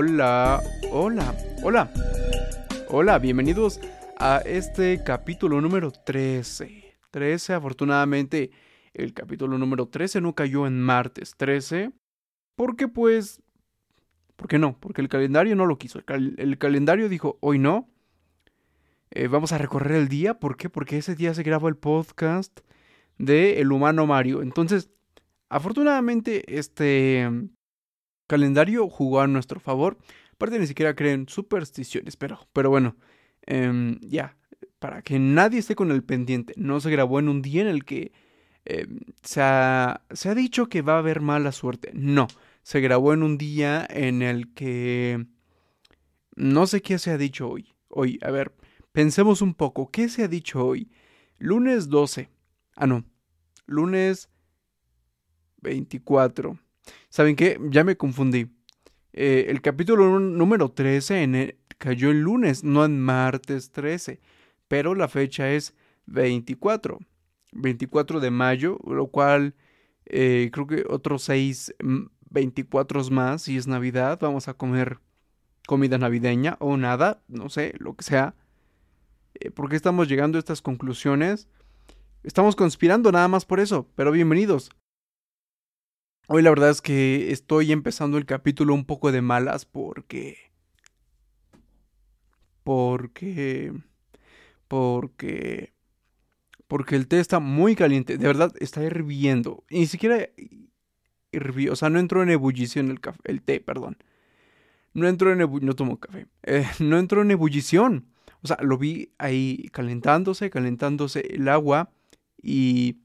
Hola, hola, hola. Hola, bienvenidos a este capítulo número 13. 13, afortunadamente, el capítulo número 13 no cayó en martes 13. Porque pues... ¿Por qué no? Porque el calendario no lo quiso. El, calendario dijo, hoy no. Eh, vamos a recorrer el día. ¿Por qué? Porque ese día se grabó el podcast de El Humano Mario. Entonces, afortunadamente, este calendario jugó a nuestro favor. Aparte, ni siquiera creen supersticiones, pero, pero bueno, em, ya, para que nadie esté con el pendiente. No se grabó en un día en el que em, se, ha, se ha dicho que va a haber mala suerte. No, se grabó en un día en el que... No sé qué se ha dicho hoy. Hoy, a ver, pensemos un poco. ¿Qué se ha dicho hoy? Lunes 12. Ah, no. Lunes 24. ¿Saben qué? Ya me confundí. Eh, el capítulo número 13 en cayó el lunes, no en martes 13. Pero la fecha es 24. 24 de mayo, lo cual eh, creo que otros 6 24 más, si es Navidad, vamos a comer comida navideña o nada, no sé, lo que sea. Eh, ¿Por qué estamos llegando a estas conclusiones? Estamos conspirando nada más por eso, pero bienvenidos. Hoy la verdad es que estoy empezando el capítulo un poco de malas porque... Porque... Porque... Porque el té está muy caliente, de verdad está hirviendo. ni siquiera hirvió, o sea, no entró en ebullición el, café, el té, perdón. No entró en ebullición, no tomo café. Eh, no entró en ebullición. O sea, lo vi ahí calentándose, calentándose el agua y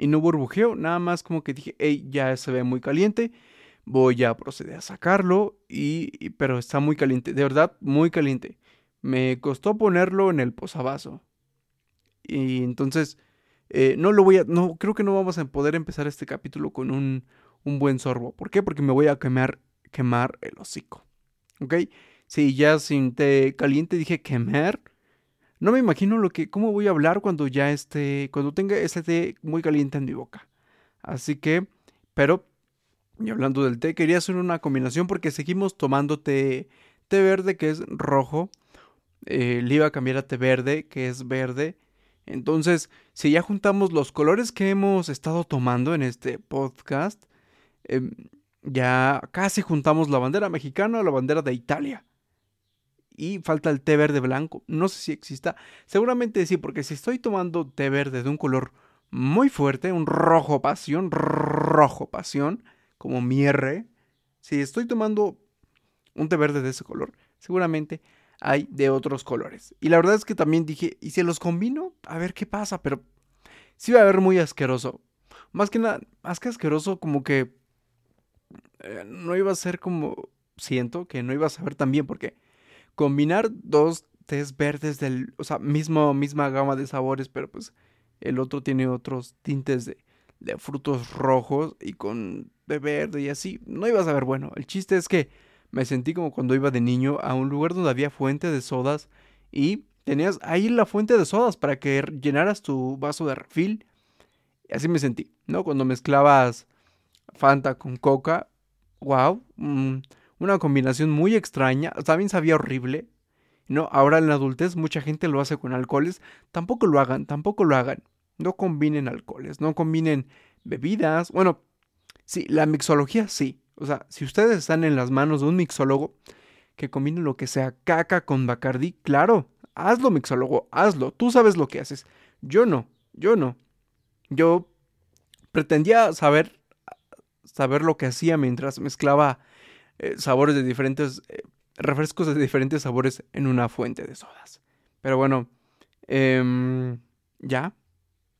y no burbujeó, nada más como que dije, hey, ya se ve muy caliente, voy a proceder a sacarlo, y, pero está muy caliente, de verdad, muy caliente. Me costó ponerlo en el posavasos. Y entonces, eh, no lo voy a, no, creo que no vamos a poder empezar este capítulo con un, un buen sorbo. ¿Por qué? Porque me voy a quemar, quemar el hocico. ¿Ok? Si ya sin té caliente dije quemar, no me imagino lo que, cómo voy a hablar cuando ya esté, cuando tenga ese té muy caliente en mi boca. Así que, pero, y hablando del té, quería hacer una combinación porque seguimos tomando té, té verde que es rojo. Eh, le iba a cambiar a té verde que es verde. Entonces, si ya juntamos los colores que hemos estado tomando en este podcast, em, ya casi juntamos la bandera mexicana o la bandera de Italia y falta el té verde blanco. No sé si exista. Seguramente sí, porque si estoy tomando té verde de un color muy fuerte, un rojo pasión, rojo pasión, como mierre. Si estoy tomando un té verde de ese color, seguramente hay de otros colores. Y la verdad es que también dije, ¿y si los combino? A ver qué pasa, pero sí va a ver muy asqueroso. Más que nada, más que asqueroso, como que eh, no iba a ser como, siento que no iba a saber tan bien, porque combinar dos tés verdes del, o sea, mismo, misma gama de sabores, pero pues el otro tiene otros tintes de, frutos rojos y con de verde y así, no iba a saber bueno. El chiste es que me sentí como cuando iba de niño a un lugar donde había fuente de sodas y tenías ahí la fuente de sodas para que llenaras tu vaso de refil. Y así me sentí, ¿no? Cuando mezclabas Fanta con Coca, wow, una combinación muy extraña, también sabía horrible. No, ahora en la adultez mucha gente lo hace con alcoholes, tampoco lo hagan, tampoco lo hagan. No combinen alcoholes, no combinen bebidas. Bueno, sí, la mixología sí. O sea, si ustedes están en las manos de un mixólogo que combine lo que sea caca con Bacardi, claro, hazlo mixólogo, hazlo, tú sabes lo que haces. Yo no, yo no. Yo pretendía saber saber lo que hacía mientras mezclaba eh, sabores de diferentes, eh, refrescos de diferentes sabores en una fuente de sodas. Pero bueno, em, ya,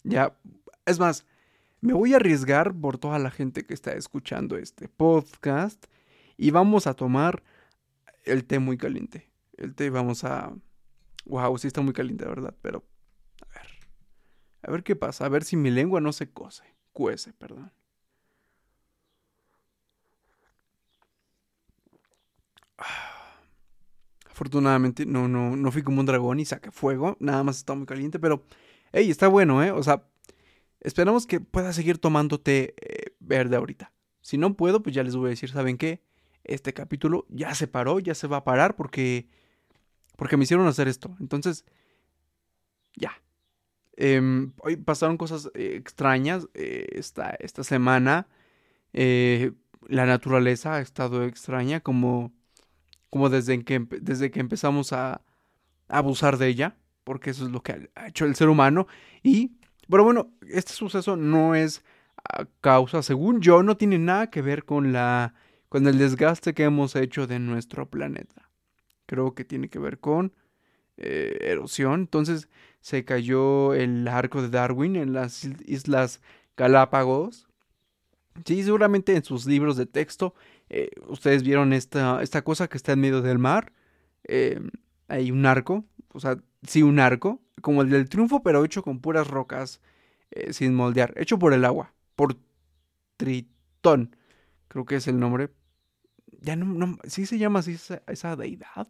ya. Es más, me voy a arriesgar por toda la gente que está escuchando este podcast y vamos a tomar el té muy caliente. El té vamos a... Wow, sí está muy caliente, ¿verdad? Pero... A ver. A ver qué pasa. A ver si mi lengua no se cose. Cuece, perdón. Afortunadamente no, no, no fui como un dragón y saqué fuego. Nada más está muy caliente, pero... Hey, está bueno, ¿eh? O sea, esperamos que pueda seguir tomando té eh, verde ahorita. Si no puedo, pues ya les voy a decir, ¿saben qué? este capítulo ya se paró, ya se va a parar porque, porque me hicieron hacer esto. Entonces, ya. Em, hoy pasaron cosas eh, extrañas eh, esta, esta semana. La naturaleza ha estado extraña como, como desde, que, desde que empezamos a, abusar de ella, porque eso es lo que ha hecho el ser humano. Y, pero bueno, este suceso no es a causa, según yo, no tiene nada que ver con la con el desgaste que hemos hecho de nuestro planeta. Creo que tiene que ver con eh, erosión. Entonces se cayó el arco de Darwin en las Islas Galápagos. Sí, seguramente en sus libros de texto eh, ustedes vieron esta, esta cosa que está en medio del mar. Eh, hay un arco, o sea, sí, un arco, como el del triunfo, pero hecho con puras rocas sin moldear, hecho por el agua, por Tritón, creo que es el nombre, ya no, no sí se llama así esa, deidad.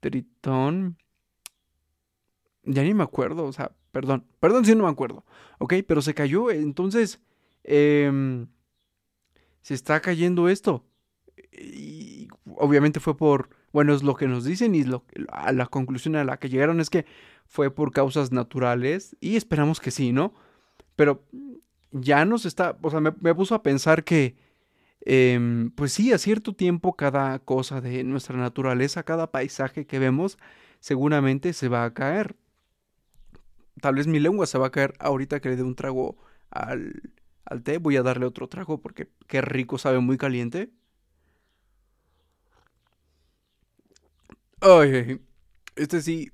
Tritón. Ya ni me acuerdo, o sea, perdón, perdón si no me acuerdo, ok, pero se cayó, entonces, em, se está cayendo esto. Y obviamente fue por, bueno, es lo que nos dicen y lo, a la conclusión a la que llegaron es que fue por causas naturales y esperamos que sí, ¿no? Pero ya nos está, o sea, me puso a pensar que Em, pues sí, a cierto tiempo cada cosa de nuestra naturaleza, cada paisaje que vemos, seguramente se va a caer. Tal vez mi lengua se va a caer ahorita que le dé un trago al, al té. Voy a darle otro trago porque qué rico sabe muy caliente. Ay, este sí.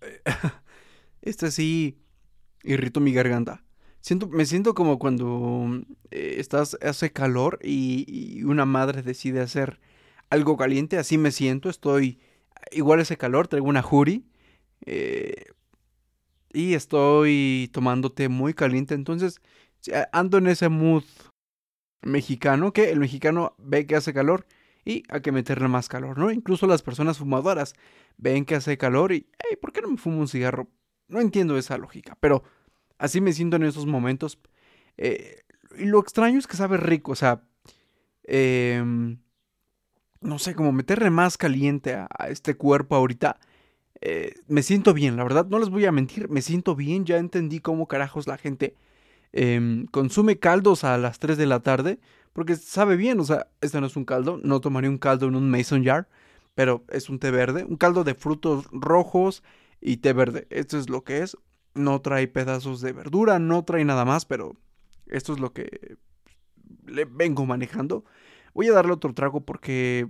Este sí irrito mi garganta me siento como cuando eh, estás, hace calor y, una madre decide hacer algo caliente, así me siento, estoy igual ese calor, traigo una juri eh, y estoy tomando té muy caliente, entonces ando en ese mood mexicano, que el mexicano ve que hace calor y hay que meterle más calor, ¿no? Incluso las personas fumadoras ven que hace calor y, hey, ¿por qué no me fumo un cigarro? No entiendo esa lógica, pero Así me siento en esos momentos. Eh, y lo extraño es que sabe rico, o sea, em, no sé, como meterle más caliente a, este cuerpo ahorita. Eh, me siento bien, la verdad, no les voy a mentir, me siento bien, ya entendí cómo carajos la gente em, consume caldos a las 3 de la tarde, porque sabe bien, o sea, este no es un caldo, no tomaría un caldo en un mason jar, pero es un té verde, un caldo de frutos rojos y té verde, esto es lo que es, no trae pedazos de verdura, no trae nada más, pero esto es lo que le vengo manejando. Voy a darle otro trago porque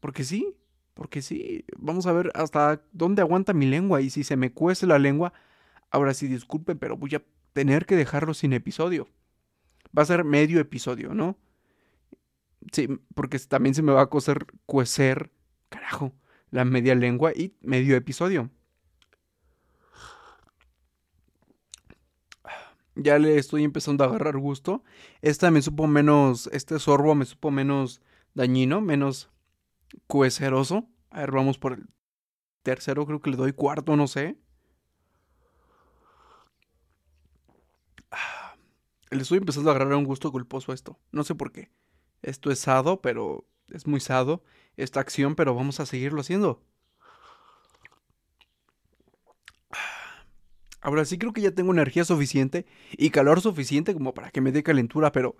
porque sí, porque sí. Vamos a ver hasta dónde aguanta mi lengua y si se me cuece la lengua, ahora sí disculpen, pero voy a tener que dejarlo sin episodio. Va a ser medio episodio, ¿no? Sí, porque también se me va a coser, cuecer, carajo, la media lengua y medio episodio. ya le estoy empezando a agarrar gusto. Esta me supo menos, este sorbo me supo menos dañino, menos cueceroso. A ver, vamos por el tercero, creo que le doy cuarto, no sé. Le estoy empezando a agarrar un gusto culposo a esto. No sé por qué. Esto es sado, pero es muy sado. Esta acción, pero vamos a seguirlo haciendo. Ahora sí creo que ya tengo energía suficiente y calor suficiente como para que me dé calentura, pero...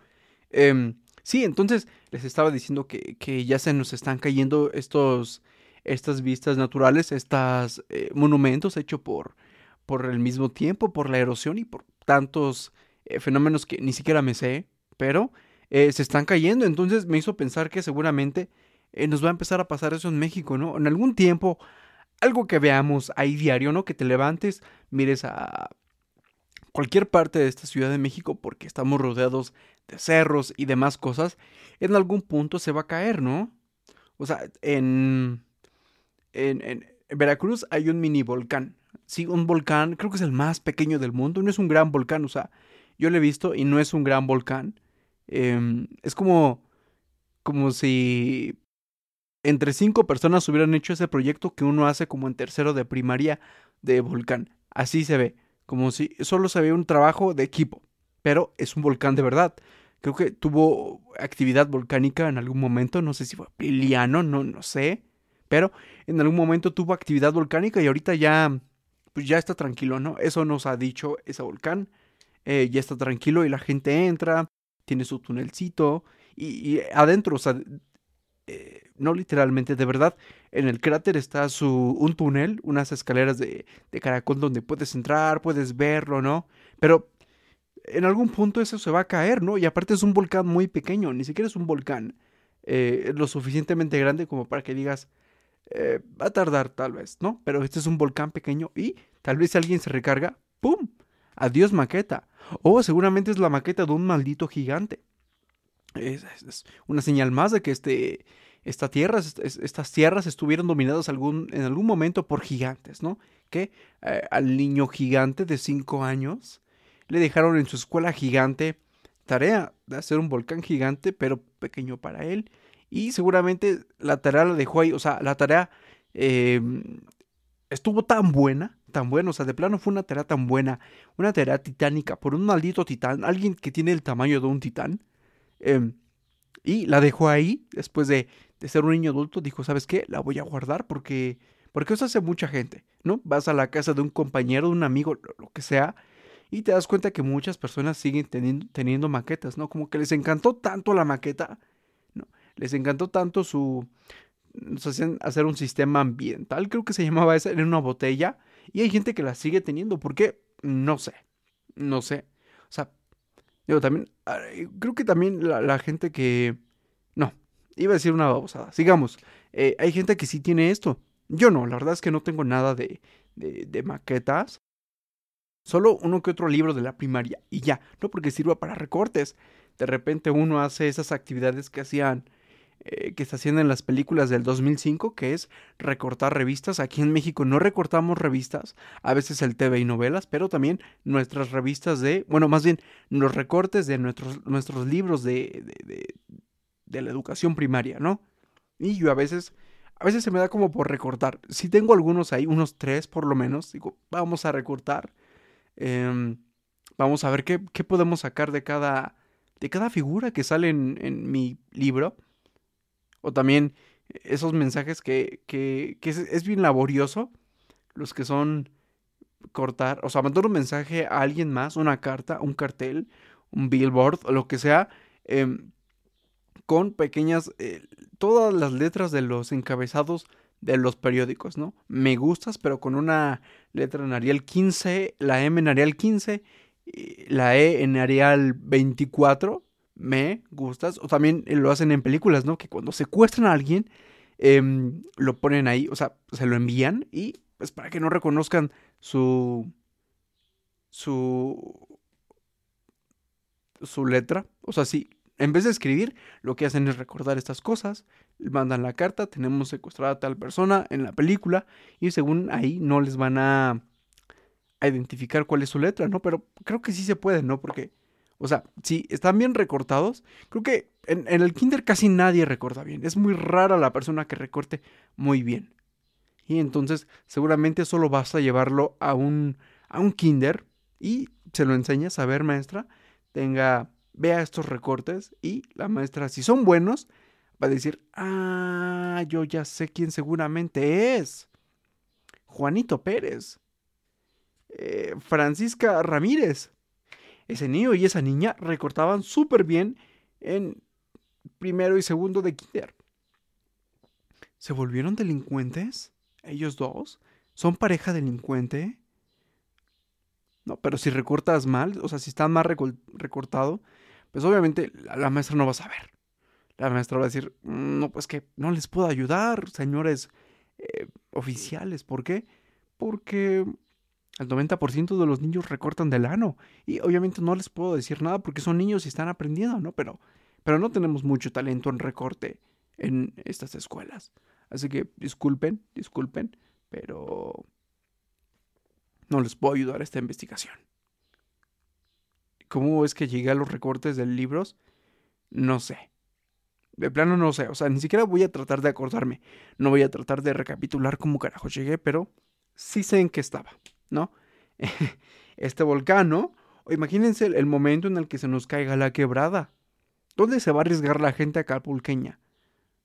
Em, sí, entonces les estaba diciendo que, que, ya se nos están cayendo estos, estas vistas naturales, estos eh, monumentos hechos por, por el mismo tiempo, por la erosión y por tantos eh, fenómenos que ni siquiera me sé, pero eh, se están cayendo. Entonces me hizo pensar que seguramente nos va a empezar a pasar eso en México, ¿no? En algún tiempo algo que veamos ahí diario, ¿no? Que te levantes, mires a cualquier parte de esta Ciudad de México porque estamos rodeados de cerros y demás cosas, en algún punto se va a caer, ¿no? O sea, en, en, en Veracruz hay un mini volcán. Sí, un volcán, creo que es el más pequeño del mundo, no es un gran volcán, o sea, yo lo he visto y no es un gran volcán. Em, es como, como si entre cinco personas hubieran hecho ese proyecto que uno hace como en tercero de primaria de volcán. Así se ve, como si solo se ve un trabajo de equipo, pero es un volcán de verdad. creo que tuvo actividad volcánica en algún momento, no sé si fue Piliano, no, no sé, pero en algún momento tuvo actividad volcánica y ahorita ya, pues ya está tranquilo, ¿no? Eso nos ha dicho ese volcán, eh, ya está tranquilo y la gente entra, tiene su tunelcito y, adentro, o sea, eh, no literalmente, de verdad, en el cráter está su, un túnel, unas escaleras de, de caracol donde puedes entrar, puedes verlo, ¿no? Pero en algún punto eso se va a caer, ¿no? Y aparte es un volcán muy pequeño, ni siquiera es un volcán eh, lo suficientemente grande como para que digas, eh, va a tardar tal vez, ¿no? Pero este es un volcán pequeño y tal vez si alguien se recarga, ¡pum! Adiós maqueta. O seguramente es la maqueta de un maldito gigante. Es, es una señal más de que este, esta tierra, estas tierras estuvieron dominadas algún, en algún momento por gigantes, ¿no? Que eh, al niño gigante de 5 años le dejaron en su escuela gigante tarea de hacer un volcán gigante, pero pequeño para él. Y seguramente la tarea la dejó ahí, o sea, la tarea eh, estuvo tan buena, tan buena, o sea, de plano fue una tarea tan buena, una tarea titánica por un maldito titán, alguien que tiene el tamaño de un titán. Eh, y la dejó ahí, después de, de, ser un niño adulto, dijo, ¿sabes qué? La voy a guardar porque, porque eso hace mucha gente, ¿no? Vas a la casa de un compañero, de un amigo, lo, que sea, y te das cuenta que muchas personas siguen teniendo, teniendo maquetas, ¿no? Como que les encantó tanto la maqueta, ¿no? Les encantó tanto su... Nos hacían hacer un sistema ambiental, creo que se llamaba esa, en una botella, y hay gente que la sigue teniendo, ¿por qué? No sé, no sé. O sea, digo, también, creo que también la, la gente que... No, iba a decir una babosada, sigamos. Eh, hay gente que sí tiene esto. Yo no, la verdad es que no tengo nada de, de, de maquetas. Solo uno que otro libro de la primaria y ya, no porque sirva para recortes. De repente uno hace esas actividades que hacían, eh, que se hacían en las películas del 2005, que es recortar revistas. Aquí en México no recortamos revistas, a veces el TV y novelas, pero también nuestras revistas de, bueno, más bien los recortes de nuestros, nuestros libros de, de, de, la educación primaria, ¿no? Y yo a veces a veces se me da como por recortar. Si tengo algunos ahí, unos tres por lo menos, digo, vamos a recortar. Eh, vamos a ver qué, qué, podemos sacar de cada, de cada figura que sale en, en mi libro. O también esos mensajes que, que, que es, es, bien laborioso. Los que son cortar, o sea, mandar un mensaje a alguien más, una carta, un cartel, un billboard lo que sea. Eh, con pequeñas, eh, todas las letras de los encabezados de los periódicos, ¿no? Me gustas, pero con una letra en Arial 15, la M en Arial 15, la E en Arial 24, me gustas. O también lo hacen en películas, ¿no? Que cuando secuestran a alguien, eh, lo ponen ahí, o sea, se lo envían y pues para que no reconozcan su... su... su letra. O sea, sí, en vez de escribir, lo que hacen es recordar estas cosas, mandan la carta, tenemos secuestrada a tal persona en la película y según ahí no les van a, a identificar cuál es su letra, ¿no? Pero creo que sí se puede, ¿no? Porque, o sea, si están bien recortados, creo que en, el kinder casi nadie recorta bien. Es muy rara la persona que recorte muy bien. Y entonces seguramente solo vas a llevarlo a un, a un kinder y se lo enseñas a ver, maestra, tenga vea estos recortes y la maestra, si son buenos, va a decir, ah, yo ya sé quién seguramente es. Juanito Pérez. Eh, Francisca Ramírez. Ese niño y esa niña recortaban súper bien en primero y segundo de kinder. ¿Se volvieron delincuentes? ¿Ellos dos? ¿Son pareja delincuente? No, pero si recortas mal, o sea, si está más recortado, pues obviamente la, la, maestra no va a saber. La maestra va a decir, mm, no, pues que no les puedo ayudar, señores eh, oficiales. ¿Por qué? Porque el 90% de los niños recortan del ano. Y obviamente no les puedo decir nada porque son niños y están aprendiendo, ¿no? Pero, pero no tenemos mucho talento en recorte en estas escuelas. Así que disculpen, disculpen, pero no les puedo ayudar a esta investigación. ¿Cómo es que llegué a los recortes de libros? No sé. De plano no sé. O sea, ni siquiera voy a tratar de acordarme. No voy a tratar de recapitular cómo carajo llegué, pero sí sé en qué estaba, ¿no? este volcán. Imagínense el momento en el que se nos caiga la quebrada. ¿Dónde se va a arriesgar la gente acapulqueña?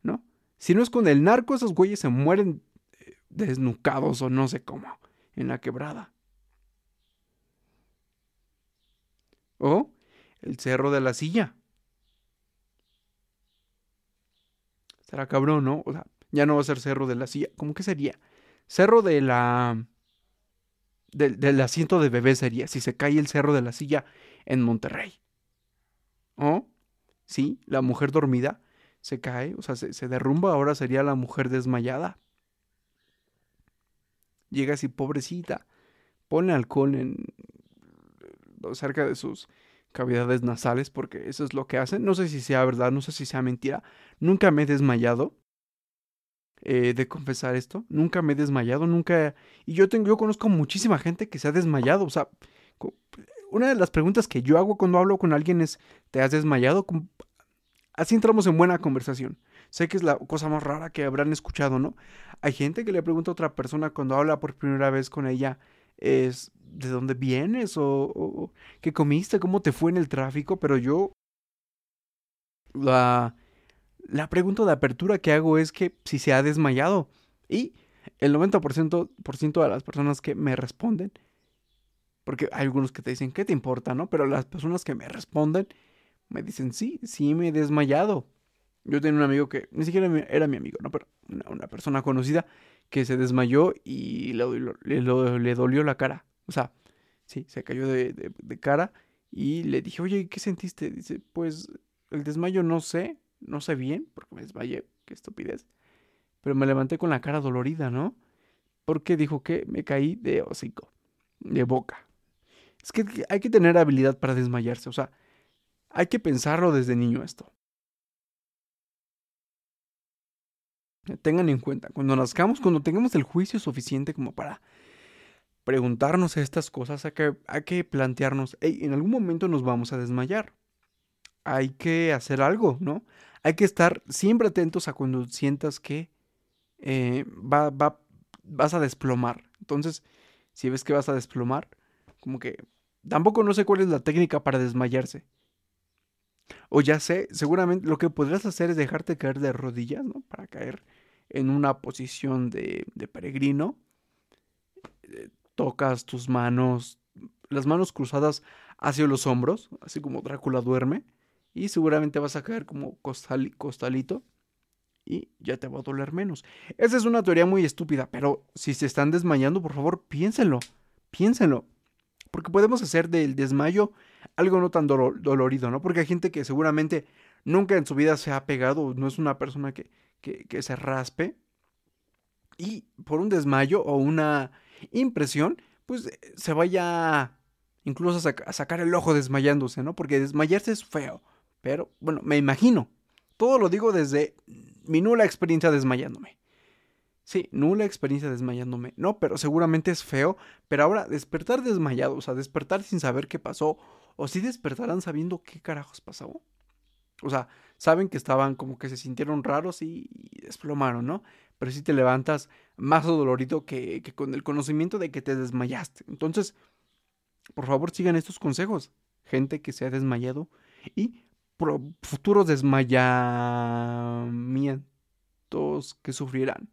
¿No? Si no es con el narco, esos güeyes se mueren eh, desnucados o no sé cómo, en la quebrada. O el cerro de la silla. Será cabrón, ¿no? O sea, ya no va a ser cerro de la silla. ¿Cómo que sería? Cerro de la. Del, asiento de bebé sería. Si se cae el cerro de la silla en Monterrey. ¿O? Sí, la mujer dormida se cae, o sea, se, derrumba. Ahora sería la mujer desmayada. Llega así, pobrecita. Pone alcohol en. cerca de sus cavidades nasales, porque eso es lo que hacen. No sé si sea verdad, no sé si sea mentira. Nunca me he desmayado. Eh, de confesar esto. Nunca me he desmayado, nunca. Y yo tengo, yo conozco muchísima gente que se ha desmayado. O sea, una de las preguntas que yo hago cuando hablo con alguien es: ¿te has desmayado? Así entramos en buena conversación. Sé que es la cosa más rara que habrán escuchado, ¿no? Hay gente que le pregunta a otra persona cuando habla por primera vez con ella, es ¿de dónde vienes? O, ¿qué comiste? ¿Cómo te fue en el tráfico? Pero yo la, la pregunta de apertura que hago es que si se ha desmayado. Y el 90% por ciento de las personas que me responden, porque hay algunos que te dicen, ¿qué te importa? ¿no? Pero las personas que me responden me dicen, sí, sí me he desmayado. Yo tenía un amigo que ni siquiera era mi amigo, ¿no? Pero una, persona conocida que se desmayó y le, le, dolió la cara. O sea, sí, se cayó de, de, cara y le dije, oye, ¿qué sentiste? Dice, pues el desmayo no sé, no sé bien, porque me desmayé, qué estupidez. Pero me levanté con la cara dolorida, ¿no? Porque dijo que me caí de hocico, de boca. Es que hay que tener habilidad para desmayarse, o sea, hay que pensarlo desde niño esto. Tengan en cuenta, cuando nazcamos, cuando tengamos el juicio suficiente como para preguntarnos estas cosas, hay que, hay que plantearnos, hey, en algún momento nos vamos a desmayar. Hay que hacer algo, ¿no? Hay que estar siempre atentos a cuando sientas que eh, va, va, vas a desplomar. Entonces, si ves que vas a desplomar, como que tampoco no sé cuál es la técnica para desmayarse. O ya sé, seguramente lo que podrías hacer es dejarte caer de rodillas, ¿no? Para caer en una posición de, de peregrino. Eh, tocas tus manos, las manos cruzadas hacia los hombros, así como Drácula duerme. Y seguramente vas a caer como costalito y ya te va a doler menos. Esa es una teoría muy estúpida, pero si se están desmayando, por favor, piénsenlo, piénsenlo. Porque podemos hacer del desmayo algo no tan dolorido, ¿no? Porque hay gente que seguramente nunca en su vida se ha pegado, no es una persona que, que, se raspe. Y por un desmayo o una impresión, pues eh, se vaya incluso a, a sacar el ojo desmayándose, ¿no? Porque desmayarse es feo. Pero, bueno, me imagino. Todo lo digo desde mi nula experiencia desmayándome. Sí, nula experiencia desmayándome. No, pero seguramente es feo. Pero ahora, despertar desmayado, o sea, despertar sin saber qué pasó. O si despertarán sabiendo qué carajos pasó. O sea, saben que estaban como que se sintieron raros y, desplomaron, ¿no? Pero si te levantas más dolorido que, que con el conocimiento de que te desmayaste. Entonces, por favor, sigan estos consejos. Gente que se ha desmayado y futuros desmayamientos que sufrirán.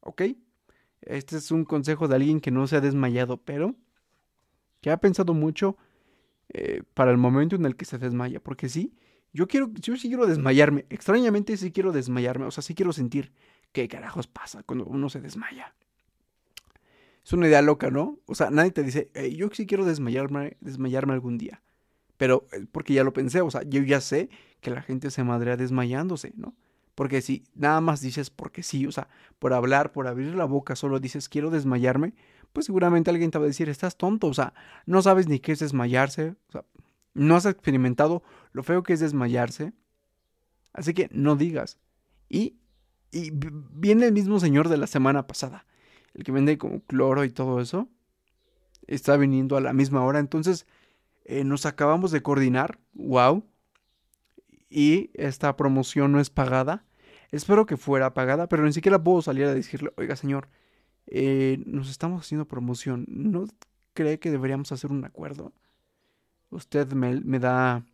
¿Ok? Este es un consejo de alguien que no se ha desmayado, pero que ha pensado mucho eh, para el momento en el que se desmaya. Porque sí, yo quiero, yo sí quiero desmayarme. Extrañamente sí quiero desmayarme. O sea, sí quiero sentir qué carajos pasa cuando uno se desmaya. Es una idea loca, ¿no? O sea, nadie te dice, yo sí quiero desmayarme, desmayarme algún día. Pero eh, porque ya lo pensé, o sea, yo ya sé que la gente se madrea desmayándose, ¿no? Porque si nada más dices porque sí, o sea, por hablar, por abrir la boca, solo dices quiero desmayarme, pues seguramente alguien te va a decir, estás tonto, o sea, no sabes ni qué es desmayarse, o sea, no has experimentado lo feo que es desmayarse, así que no digas. Y, y viene el mismo señor de la semana pasada, el que vende como cloro y todo eso, está viniendo a la misma hora, entonces eh, nos acabamos de coordinar, wow, y esta promoción no es pagada. Espero que fuera pagada, pero ni siquiera puedo salir a decirle, oiga señor, eh, nos estamos haciendo promoción, ¿no cree que deberíamos hacer un acuerdo? Usted me, da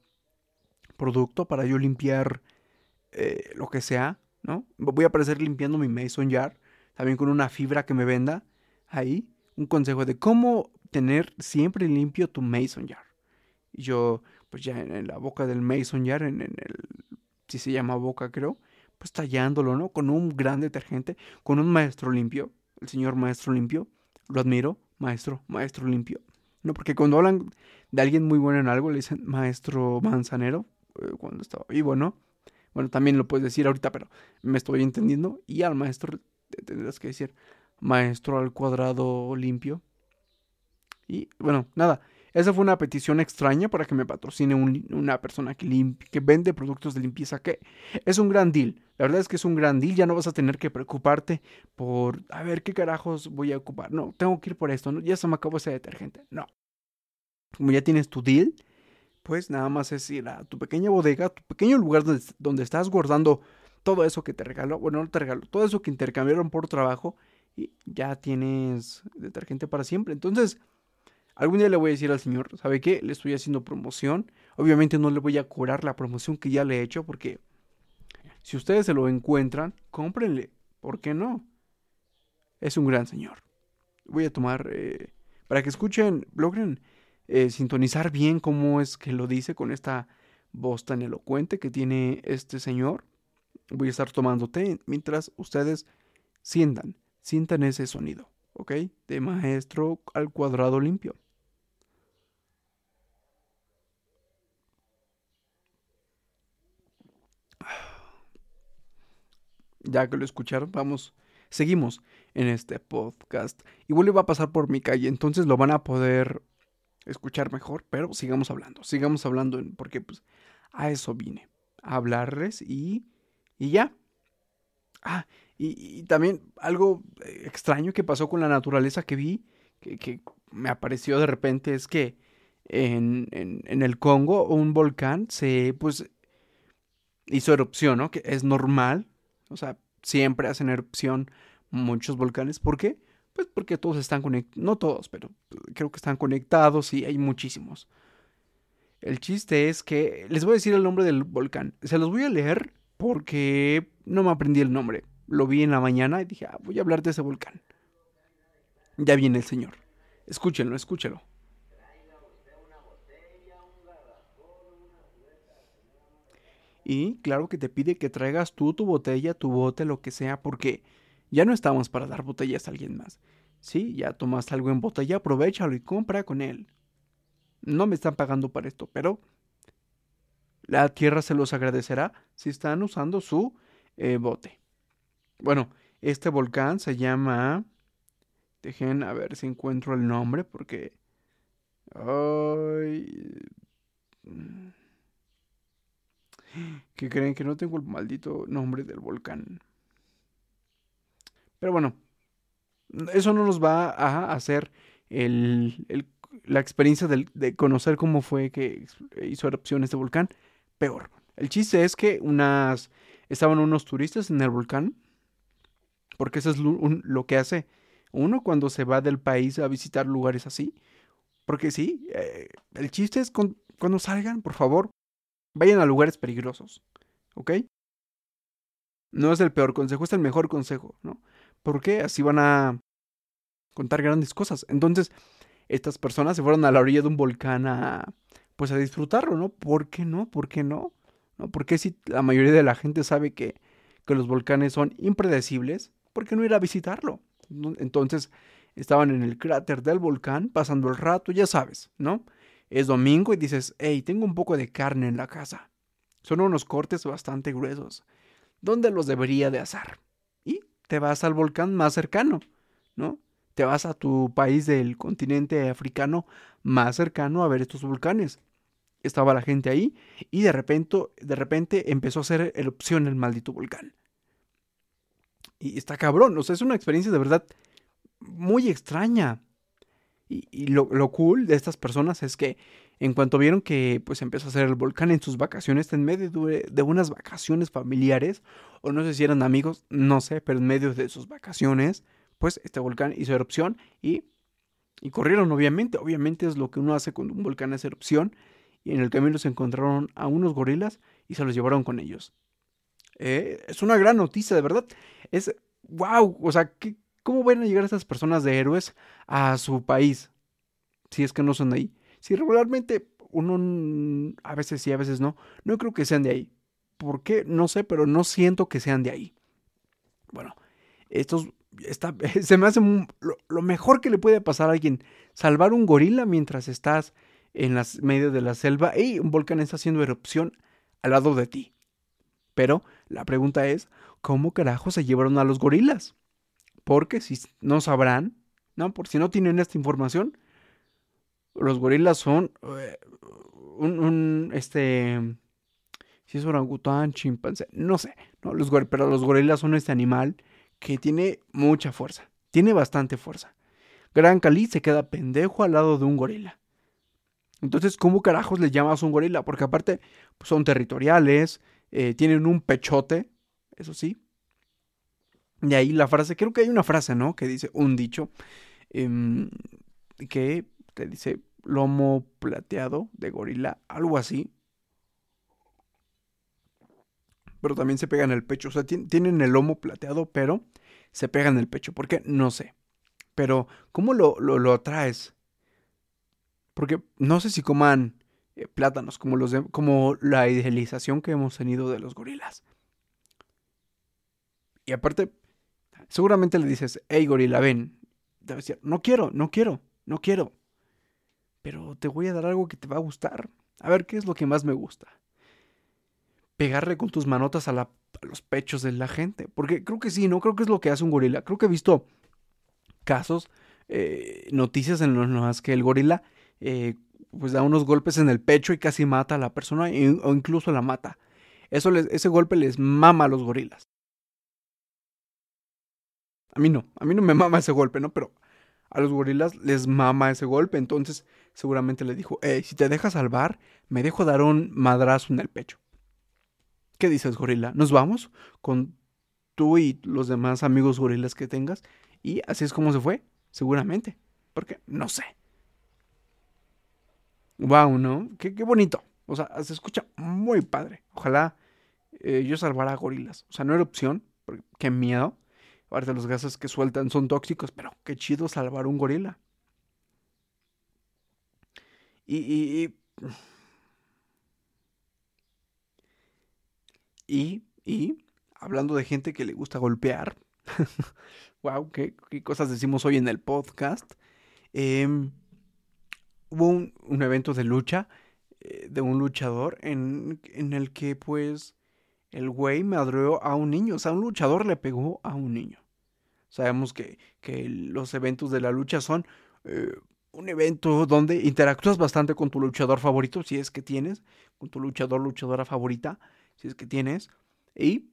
producto para yo limpiar eh, lo que sea, ¿no? Voy a aparecer limpiando mi mason jar, también con una fibra que me venda ahí. Un consejo de cómo tener siempre limpio tu mason jar. Y yo, pues ya en, la boca del mason jar, en, el, si se llama boca creo, pues tallándolo, ¿no? Con un gran detergente, con un maestro limpio, el señor maestro limpio, lo admiro, maestro, maestro limpio. No, porque cuando hablan de alguien muy bueno en algo, le dicen maestro manzanero, eh, cuando estaba vivo, ¿no? Bueno, también lo puedes decir ahorita, pero me estoy entendiendo. Y al maestro tendrás que decir maestro al cuadrado limpio. Y bueno, nada, esa fue una petición extraña para que me patrocine una persona que, vende productos de limpieza, que es un gran deal. La verdad es que es un gran deal, ya no vas a tener que preocuparte por, a ver, ¿qué carajos voy a ocupar? No, tengo que ir por esto, ¿no? ya se me acabó ese detergente. No. Como ya tienes tu deal, pues nada más es ir a tu pequeña bodega, tu pequeño lugar donde, donde estás guardando todo eso que te regaló, bueno, no te regaló, todo eso que intercambiaron por trabajo y ya tienes detergente para siempre. Entonces, Algún día le voy a decir al señor, ¿sabe qué? Le estoy haciendo promoción. Obviamente no le voy a cobrar la promoción que ya le he hecho porque si ustedes se lo encuentran, cómprenle. ¿Por qué no? Es un gran señor. Voy a tomar, eh, para que escuchen, logren eh, sintonizar bien cómo es que lo dice con esta voz tan elocuente que tiene este señor. Voy a estar tomando té mientras ustedes sientan, sientan ese sonido, ¿ok? De maestro al cuadrado limpio. Ya que lo escucharon, vamos, seguimos en este podcast. Igual va a pasar por mi calle, entonces lo van a poder escuchar mejor, pero sigamos hablando, sigamos hablando, porque pues a eso vine, a hablarles y, y ya. Ah, y, también algo extraño que pasó con la naturaleza que vi, que, que me apareció de repente, es que en, en, en, el Congo un volcán se, pues, hizo erupción, ¿no? Que es normal, o sea, siempre hacen erupción muchos volcanes. ¿Por qué? Pues porque todos están conectados, no todos, pero creo que están conectados y hay muchísimos. El chiste es que les voy a decir el nombre del volcán. Se los voy a leer porque no me aprendí el nombre. Lo vi en la mañana y dije, ah, voy a hablar de ese volcán. Ya viene el señor. Escúchenlo, escúchenlo. Y claro que te pide que traigas tú tu botella, tu bote, lo que sea, porque ya no estamos para dar botellas a alguien más. Sí, ya tomaste algo en botella, aprovechalo y compra con él. No me están pagando para esto, pero la tierra se los agradecerá si están usando su eh, bote. Bueno, este volcán se llama... Dejen a ver si encuentro el nombre porque... Ay... que creen que no tengo el maldito nombre del volcán. Pero bueno, eso no nos va a hacer el, la experiencia de conocer cómo fue que hizo erupción este volcán peor. El chiste es que unas estaban unos turistas en el volcán, porque eso es lo, que hace uno cuando se va del país a visitar lugares así. Porque sí, eh, el chiste es cuando salgan, por favor, Vayan a lugares peligrosos, ¿ok? No es el peor consejo, es el mejor consejo, ¿no? Porque así van a contar grandes cosas. Entonces, estas personas se fueron a la orilla de un volcán a, pues a disfrutarlo, ¿no? ¿Por qué no? ¿Por qué no? ¿No? Porque si la mayoría de la gente sabe que, que los volcanes son impredecibles, ¿por qué no ir a visitarlo? Entonces, estaban en el cráter del volcán, pasando el rato, ya sabes, ¿no? Es domingo y dices, hey, tengo un poco de carne en la casa. Son unos cortes bastante gruesos. ¿Dónde los debería de asar? Y te vas al volcán más cercano, ¿no? Te vas a tu país del continente africano más cercano a ver estos volcanes. Estaba la gente ahí y de repente, de repente empezó a hacer erupción el maldito volcán. Y está cabrón, o sea, es una experiencia de verdad muy extraña. Y, lo, cool de estas personas es que en cuanto vieron que pues empezó a hacer el volcán en sus vacaciones, en medio de, unas vacaciones familiares, o no sé si eran amigos, no sé, pero en medio de sus vacaciones, pues este volcán hizo erupción y, y corrieron, obviamente. Obviamente es lo que uno hace cuando un volcán hace erupción. y en el camino se encontraron a unos gorilas y se los llevaron con ellos. Eh, es una gran noticia, de verdad. Es, wow, o sea, ¿cómo van a llegar esas personas de héroes a su país? Si es que no son de ahí. Si regularmente uno, a veces sí, a veces no, no creo que sean de ahí. ¿Por qué? No sé, pero no siento que sean de ahí. Bueno, estos, está, se me hace lo, mejor que le puede pasar a alguien, salvar un gorila mientras estás en las medios de la selva y un volcán está haciendo erupción al lado de ti. Pero la pregunta es, ¿cómo carajo se llevaron a los gorilas? Porque si no sabrán, ¿no? Por si no tienen esta información, los gorilas son eh, un, este, si es orangután, chimpancé, no sé, ¿no? Los, pero los gorilas son este animal que tiene mucha fuerza, tiene bastante fuerza. Gran Cali se queda pendejo al lado de un gorila. Entonces, ¿cómo carajos le llamas un gorila? Porque aparte pues, son territoriales, eh, tienen un pechote, eso sí. Y ahí la frase, creo que hay una frase, ¿no? Que dice un dicho, em, que te dice lomo plateado de gorila, algo así. Pero también se pega en el pecho, o sea, tienen el lomo plateado, pero se pega en el pecho. ¿Por qué? No sé. Pero, ¿cómo lo, lo, lo atraes? Porque no sé si coman eh, plátanos, como, los como la idealización que hemos tenido de los gorilas. Y aparte, seguramente le dices, hey gorila, ven. Debe decir, no quiero, no quiero, no quiero. Pero te voy a dar algo que te va a gustar. A ver, ¿qué es lo que más me gusta? Pegarle con tus manotas a, los pechos de la gente. Porque creo que sí, ¿no? Creo que es lo que hace un gorila. Creo que he visto casos, eh, noticias en las que el gorila eh, pues da unos golpes en el pecho y casi mata a la persona o incluso la mata. Eso ese golpe les mama a los gorilas. A mí no, a mí no me mama ese golpe, ¿no? Pero a los gorilas les mama ese golpe. Entonces seguramente le dijo, hey, si te dejas salvar, me dejo dar un madrazo en el pecho. ¿Qué dices, gorila? ¿Nos vamos? Con tú y los demás amigos gorilas que tengas. Y así es como se fue, seguramente. Porque no sé. Wow, ¿no? Qué, bonito. O sea, se escucha muy padre. Ojalá eh, yo salvara gorilas. O sea, no era opción, porque qué miedo. Aparte, los gases que sueltan son tóxicos, pero qué chido salvar un gorila. Y. Y. Hablando de gente que le gusta golpear. wow, qué, cosas decimos hoy en el podcast. Eh, hubo un, evento de lucha eh, de un luchador en, en, el que pues el güey madreó a un niño, o sea, un luchador le pegó a un niño. Sabemos que, que los eventos de la lucha son eh, un evento donde interactúas bastante con tu luchador favorito, si es que tienes, con tu luchador, luchadora favorita, si es que tienes, y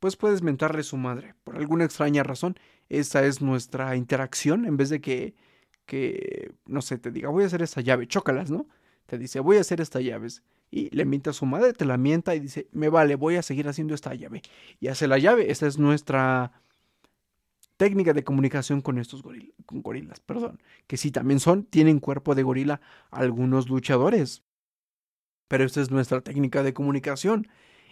pues puedes mentarle su madre. Por alguna extraña razón, esa es nuestra interacción, en vez de que que, no sé, te diga, voy a hacer esta llave, chócalas, ¿no? Te dice, voy a hacer esta llave. Y le mienta a su madre, te la mienta y dice, me vale, voy a seguir haciendo esta llave. Y hace la llave. Esta es nuestra técnica de comunicación con estos gorilas, perdón. Que sí, también son, tienen cuerpo de gorila algunos luchadores. Pero esta es nuestra técnica de comunicación.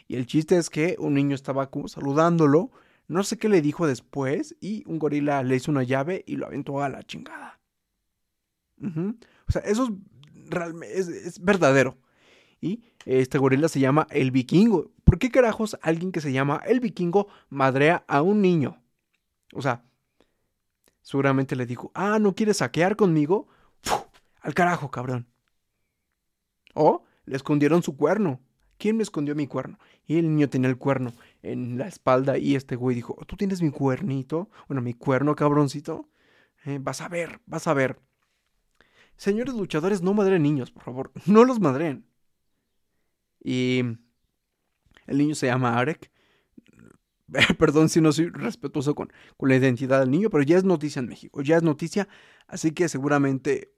Y el chiste es que un niño estaba saludándolo, no sé qué le dijo después, y un gorila le hizo una llave y lo aventó a la chingada. O sea, eso es, es, verdadero. Y este gorila se llama el vikingo. ¿Por qué carajos alguien que se llama el vikingo madrea a un niño? O sea, seguramente le dijo, ah, ¿no quieres saquear conmigo? Al carajo, cabrón. O le escondieron su cuerno. ¿Quién me escondió mi cuerno? Y el niño tenía el cuerno en la espalda y este güey dijo, ¿tú tienes mi cuernito? Bueno, mi cuerno, cabroncito. Eh, vas a ver, vas a ver. Señores luchadores, no madren niños, por favor. No los madren. Y el niño se llama Arek. Perdón si no soy respetuoso con, con la identidad del niño, pero ya es noticia en México. Ya es noticia, así que seguramente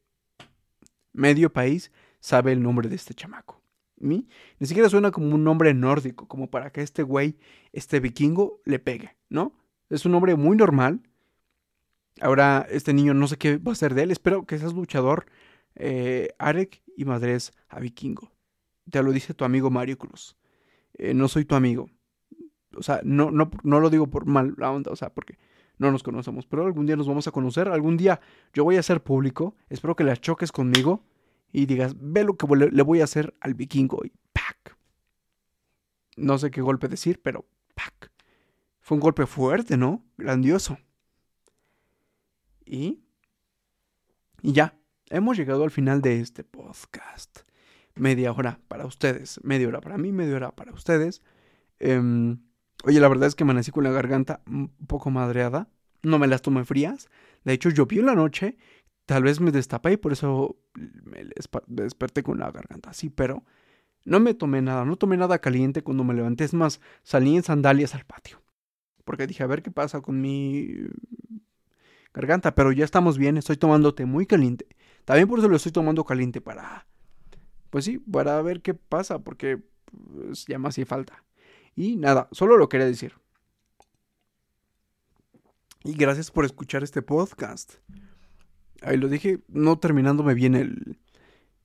medio país sabe el nombre de este chamaco. Ni siquiera suena como un nombre nórdico, como para que este güey, este vikingo, le pegue, ¿no? Es un nombre muy normal, Ahora este niño no sé qué va a hacer de él. Espero que seas luchador. eh, Arek y madres a Vikingo. Te lo dice tu amigo Mario Cruz. Eh, no soy tu amigo. O sea, no, no, no lo digo por mal la onda, o sea, porque no nos conocemos, pero algún día nos vamos a conocer, algún día yo voy a ser público, espero que la choques conmigo y digas, ve lo que le voy a hacer al vikingo y ¡pac! No sé qué golpe decir, pero ¡pac! Fue un golpe fuerte, ¿no? Grandioso. Y... Y ya, hemos llegado al final de este podcast. Media hora para ustedes, media hora para mí, media hora para ustedes. Eh, Oye, la verdad es que amanecí con la garganta un poco madreada. No me las tomé frías. De hecho, llovió en la noche. Tal vez me destapé y por eso me desperté con la garganta así, pero no me tomé nada. No tomé nada caliente cuando me levanté. Es más, salí en sandalias al patio. Porque dije, a ver qué pasa con mi garganta. Pero ya estamos bien. Estoy tomando té muy caliente. También por eso lo estoy tomando caliente para... Pues sí, para ver qué pasa. Porque pues, ya me hacía falta. Y nada, solo lo quería decir. Y gracias por escuchar este podcast. Ahí lo dije, no terminándome bien el,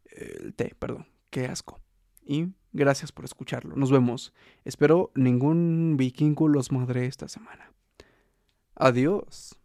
el té, perdón. Qué asco. Y gracias por escucharlo. Nos vemos. Espero ningún vikingo los madre esta semana. Adiós.